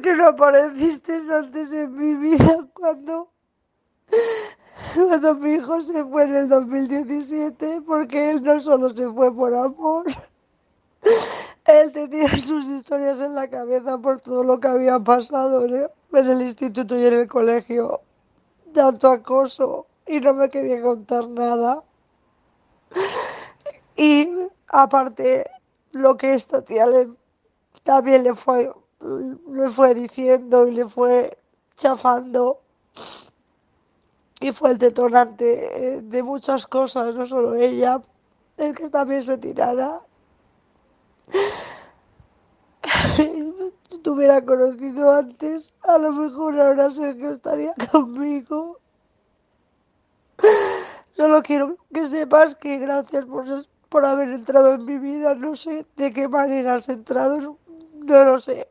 ¿Por qué no apareciste antes en mi vida cuando, cuando mi hijo se fue en el 2017? Porque él no solo se fue por amor. Él tenía sus historias en la cabeza por todo lo que había pasado en el, instituto y en el colegio. Tanto acoso y no me quería contar nada. Y aparte, lo que esta tía le, también le fue, le fue diciendo y le fue chafando. Y fue el detonante eh, de muchas cosas, no solo ella, el que también se tirara si te hubiera conocido antes, a lo mejor ahora sé que estaría conmigo. Solo quiero que sepas que gracias por, por haber entrado en mi vida. No sé de qué manera has entrado, no lo sé.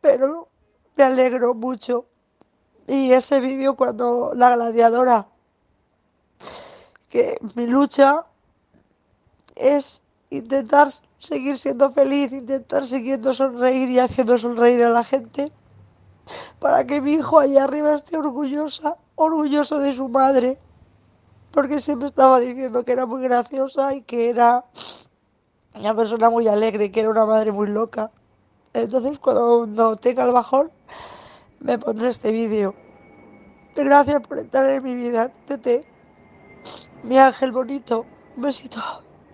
Pero me alegro mucho. Y ese vídeo cuando la gladiadora, que mi lucha es intentar seguir siendo feliz, intentar siguiendo sonreír y haciendo sonreír a la gente, para que mi hijo allá arriba esté orgullosa, orgulloso de su madre, porque siempre estaba diciendo que era muy graciosa y que era una persona muy alegre, que era una madre muy loca. Entonces cuando tenga el bajón, me pondré este vídeo. Gracias por entrar en mi vida, Tete. Mi ángel bonito. Un besito.